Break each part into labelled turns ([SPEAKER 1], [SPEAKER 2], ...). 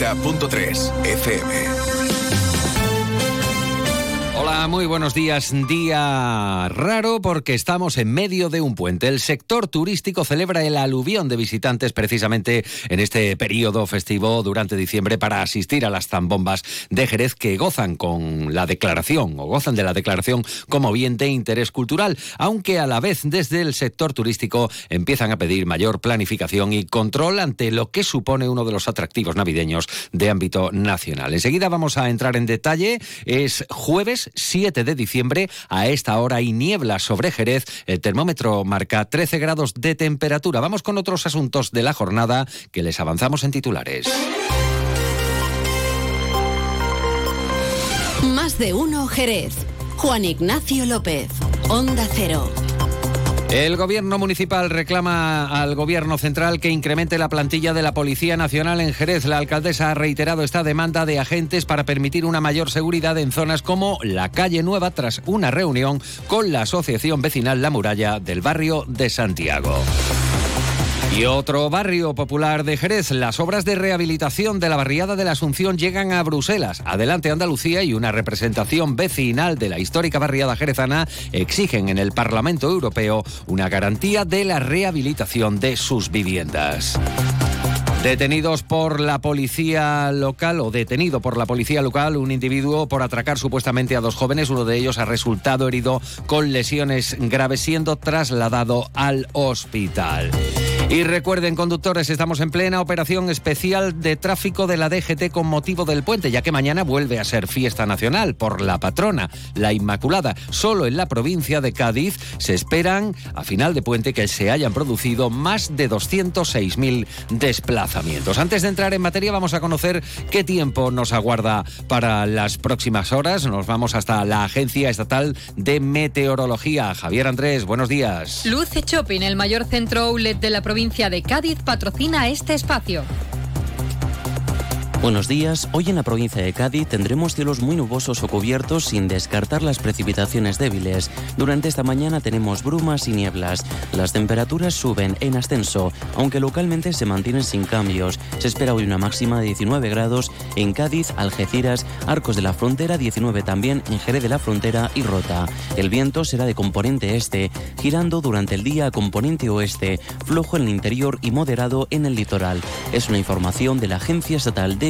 [SPEAKER 1] 90.3 FM.
[SPEAKER 2] Muy buenos días. Día raro porque estamos en medio de un puente. El sector turístico celebra el aluvión de visitantes precisamente en este periodo festivo durante diciembre para asistir a las zambombas de Jerez que gozan con la declaración o gozan de la declaración como bien de interés cultural, aunque a la vez desde el sector turístico empiezan a pedir mayor planificación y control ante lo que supone uno de los atractivos navideños de ámbito nacional. Enseguida vamos a entrar en detalle. Es jueves 7 de diciembre. A esta hora hay niebla sobre Jerez. El termómetro marca 13 grados de temperatura. Vamos con otros asuntos de la jornada que les avanzamos en titulares.
[SPEAKER 3] Más de uno Jerez. Juan Ignacio López. Onda Cero.
[SPEAKER 2] El gobierno municipal reclama al gobierno central que incremente la plantilla de la Policía Nacional en Jerez. La alcaldesa ha reiterado esta demanda de agentes para permitir una mayor seguridad en zonas como la calle Nueva tras una reunión con la Asociación Vecinal La Muralla del barrio de Santiago. Y otro barrio popular de Jerez, las obras de rehabilitación de la barriada de la Asunción llegan a Bruselas. Adelante Andalucía y una representación vecinal de la histórica barriada jerezana exigen en el Parlamento Europeo una garantía de la rehabilitación de sus viviendas. Detenidos por la policía local o detenido por la policía local un individuo por atracar supuestamente a dos jóvenes. Uno de ellos ha resultado herido con lesiones graves siendo trasladado al hospital. Y recuerden, conductores, estamos en plena operación especial de tráfico de la DGT con motivo del puente, ya que mañana vuelve a ser fiesta nacional por la patrona, la Inmaculada. Solo en la provincia de Cádiz se esperan, a final de puente, que se hayan producido más de 206.000 desplazamientos. Antes de entrar en materia, vamos a conocer qué tiempo nos aguarda para las próximas horas. Nos vamos hasta la Agencia Estatal de Meteorología. Javier Andrés, buenos días.
[SPEAKER 4] Luce Shopping, el mayor centro outlet de la provincia provincia de Cádiz patrocina este espacio.
[SPEAKER 5] Buenos días. Hoy en la provincia de Cádiz tendremos cielos muy nubosos o cubiertos sin descartar las precipitaciones débiles. Durante esta mañana tenemos brumas y nieblas. Las temperaturas suben en ascenso, aunque localmente se mantienen sin cambios. Se espera hoy una máxima de 19 grados en Cádiz, Algeciras, Arcos de la Frontera, 19 también en Jerez de la Frontera y Rota. El viento será de componente este, girando durante el día a componente oeste, flojo en el interior y moderado en el litoral. Es una información de la Agencia Estatal de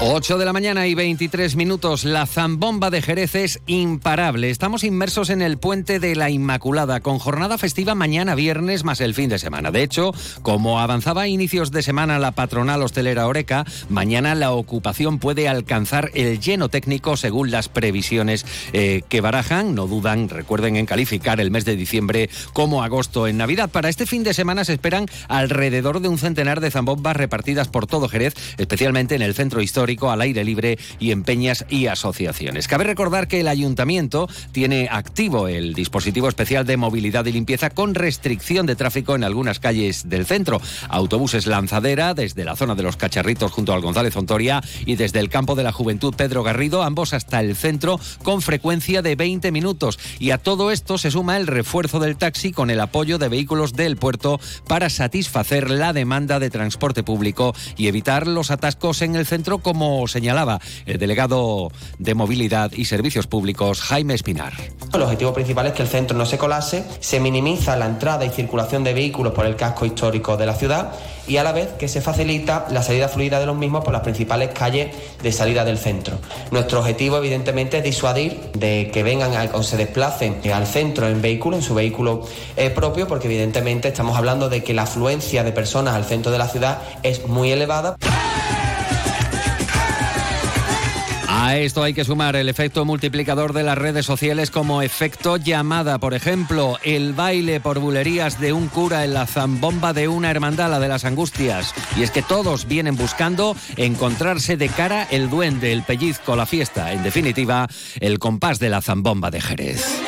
[SPEAKER 2] 8 de la mañana y 23 minutos. La zambomba de Jerez es imparable. Estamos inmersos en el puente de la Inmaculada, con jornada festiva mañana viernes más el fin de semana. De hecho, como avanzaba a inicios de semana la patronal hostelera Oreca, mañana la ocupación puede alcanzar el lleno técnico según las previsiones eh, que barajan. No dudan, recuerden, en calificar el mes de diciembre como agosto en Navidad. Para este fin de semana se esperan alrededor de un centenar de zambombas repartidas por todo Jerez, especialmente en el centro histórico al aire libre y en peñas y asociaciones. Cabe recordar que el ayuntamiento tiene activo el dispositivo especial de movilidad y limpieza con restricción de tráfico en algunas calles del centro. Autobuses lanzadera desde la zona de los cacharritos junto al González Ontoria y desde el campo de la Juventud Pedro Garrido, ambos hasta el centro con frecuencia de 20 minutos. Y a todo esto se suma el refuerzo del taxi con el apoyo de vehículos del puerto para satisfacer la demanda de transporte público y evitar los atascos en el centro como como señalaba el delegado de Movilidad y Servicios Públicos, Jaime Espinar.
[SPEAKER 6] El objetivo principal es que el centro no se colase, se minimiza la entrada y circulación de vehículos por el casco histórico de la ciudad y a la vez que se facilita la salida fluida de los mismos por las principales calles de salida del centro. Nuestro objetivo evidentemente es disuadir de que vengan o se desplacen al centro en vehículo, en su vehículo eh, propio, porque evidentemente estamos hablando de que la afluencia de personas al centro de la ciudad es muy elevada.
[SPEAKER 2] A esto hay que sumar el efecto multiplicador de las redes sociales como efecto llamada. Por ejemplo, el baile por bulerías de un cura en la zambomba de una hermandad, la de las angustias. Y es que todos vienen buscando encontrarse de cara el duende, el pellizco, la fiesta. En definitiva, el compás de la zambomba de Jerez.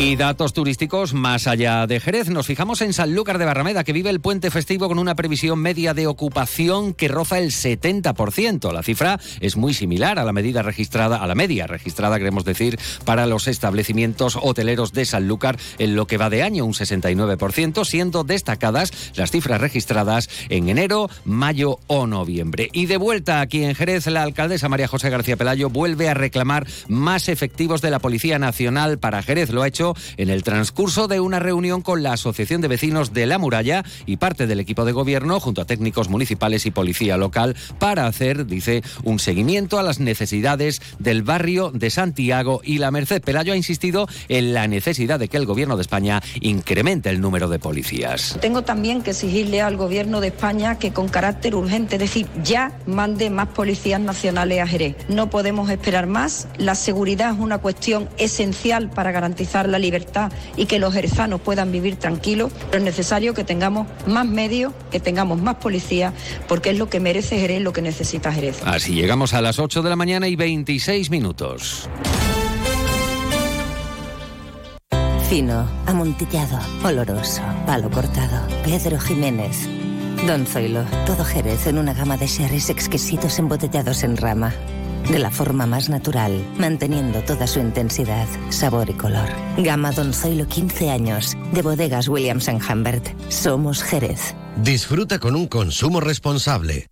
[SPEAKER 2] Y datos turísticos más allá de Jerez. Nos fijamos en Sanlúcar de Barrameda, que vive el puente festivo con una previsión media de ocupación que roza el 70%. La cifra es muy similar a la medida registrada, a la media registrada, queremos decir, para los establecimientos hoteleros de Sanlúcar en lo que va de año, un 69%, siendo destacadas las cifras registradas en enero, mayo o noviembre. Y de vuelta aquí en Jerez, la alcaldesa María José García Pelayo vuelve a reclamar más efectivos de la Policía Nacional para Jerez. Lo ha hecho en el transcurso de una reunión con la Asociación de Vecinos de la Muralla y parte del equipo de gobierno junto a técnicos municipales y policía local para hacer, dice, un seguimiento a las necesidades del barrio de Santiago y la Merced. Pelayo ha insistido en la necesidad de que el gobierno de España incremente el número de policías.
[SPEAKER 7] Tengo también que exigirle al gobierno de España que con carácter urgente, es decir, ya mande más policías nacionales a Jerez. No podemos esperar más. La seguridad es una cuestión esencial para garantizar la libertad y que los jerezanos puedan vivir tranquilos, pero es necesario que tengamos más medios, que tengamos más policía, porque es lo que merece Jerez, lo que necesita Jerez.
[SPEAKER 2] Así llegamos a las 8 de la mañana y 26 minutos.
[SPEAKER 8] Fino, amontillado, oloroso, palo cortado. Pedro Jiménez. Don Zoilo, todo Jerez en una gama de sherries exquisitos embotellados en rama de la forma más natural, manteniendo toda su intensidad, sabor y color. Gama Don Zoilo 15 años, de bodegas Williams ⁇ Humbert. Somos Jerez.
[SPEAKER 9] Disfruta con un consumo responsable.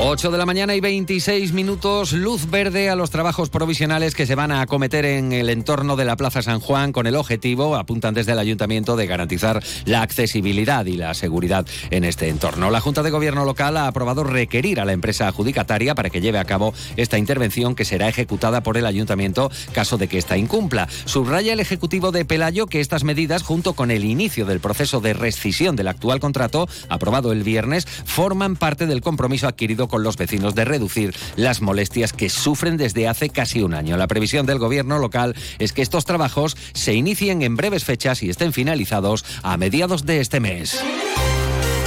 [SPEAKER 2] 8 de la mañana y 26 minutos, luz verde a los trabajos provisionales que se van a acometer en el entorno de la Plaza San Juan con el objetivo, apuntan desde el ayuntamiento, de garantizar la accesibilidad y la seguridad en este entorno. La Junta de Gobierno local ha aprobado requerir a la empresa adjudicataria para que lleve a cabo esta intervención que será ejecutada por el ayuntamiento caso de que ésta incumpla. Subraya el Ejecutivo de Pelayo que estas medidas, junto con el inicio del proceso de rescisión del actual contrato, aprobado el viernes, forman parte del compromiso adquirido con los vecinos de reducir las molestias que sufren desde hace casi un año. La previsión del gobierno local es que estos trabajos se inicien en breves fechas y estén finalizados a mediados de este mes.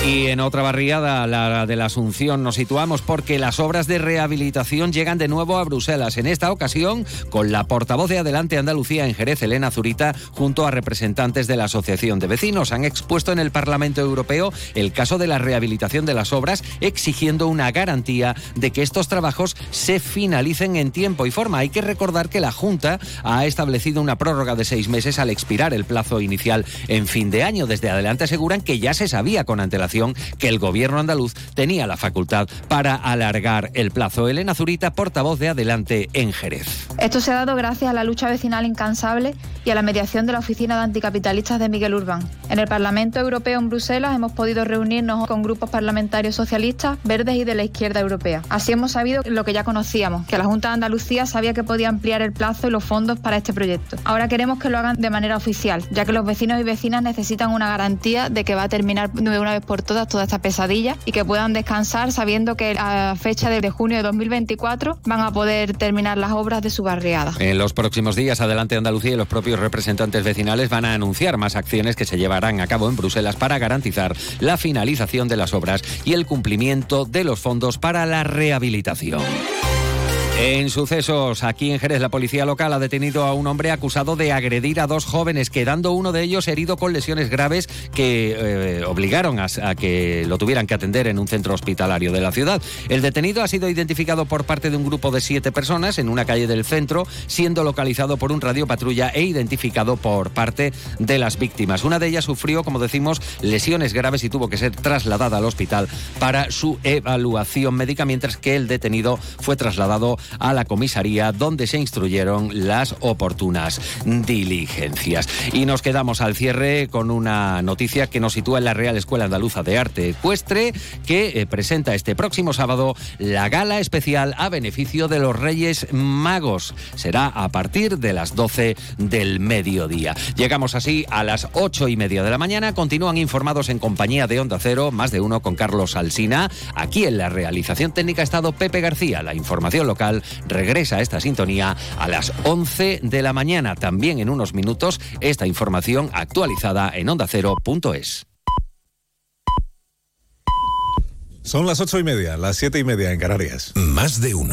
[SPEAKER 2] Y en otra barriada, la de la Asunción, nos situamos porque las obras de rehabilitación llegan de nuevo a Bruselas. En esta ocasión, con la portavoz de Adelante Andalucía en Jerez, Elena Zurita, junto a representantes de la Asociación de Vecinos, han expuesto en el Parlamento Europeo el caso de la rehabilitación de las obras, exigiendo una garantía de que estos trabajos se finalicen en tiempo y forma. Hay que recordar que la Junta ha establecido una prórroga de seis meses al expirar el plazo inicial en fin de año. Desde Adelante aseguran que ya se sabía con antelación que el gobierno andaluz tenía la facultad para alargar el plazo. Elena Zurita, portavoz de Adelante en Jerez.
[SPEAKER 10] Esto se ha dado gracias a la lucha vecinal incansable y a la mediación de la Oficina de Anticapitalistas de Miguel Urbán. En el Parlamento Europeo en Bruselas hemos podido reunirnos con grupos parlamentarios socialistas, verdes y de la izquierda europea. Así hemos sabido lo que ya conocíamos, que la Junta de Andalucía sabía que podía ampliar el plazo y los fondos para este proyecto. Ahora queremos que lo hagan de manera oficial, ya que los vecinos y vecinas necesitan una garantía de que va a terminar de una vez por todas toda esta pesadilla y que puedan descansar sabiendo que a fecha de junio de 2024 van a poder terminar las obras de su barriada.
[SPEAKER 2] En los próximos días, Adelante Andalucía y los propios representantes vecinales van a anunciar más acciones que se llevarán a cabo en Bruselas para garantizar la finalización de las obras y el cumplimiento de los fondos para la rehabilitación. En sucesos, aquí en Jerez, la policía local ha detenido a un hombre acusado de agredir a dos jóvenes, quedando uno de ellos herido con lesiones graves que eh, obligaron a, que lo tuvieran que atender en un centro hospitalario de la ciudad. El detenido ha sido identificado por parte de un grupo de siete personas en una calle del centro, siendo localizado por un radio patrulla e identificado por parte de las víctimas. Una de ellas sufrió, como decimos, lesiones graves y tuvo que ser trasladada al hospital para su evaluación médica, mientras que el detenido fue trasladado a la comisaría donde se instruyeron las oportunas diligencias. Y nos quedamos al cierre con una noticia que nos sitúa en la Real Escuela Andaluza de Arte Ecuestre, que eh, presenta este próximo sábado la gala especial a beneficio de los Reyes Magos. Será a partir de las 12 del mediodía. Llegamos así a las 8 y media de la mañana. Continúan informados en compañía de Onda Cero, más de uno con Carlos Alsina. Aquí en la realización técnica ha estado Pepe García. La información local regresa a esta sintonía a las 11 de la mañana. También en unos minutos esta información actualizada en ondacero.es.
[SPEAKER 11] Son las ocho y media, las siete y media en Canarias.
[SPEAKER 9] Más de uno.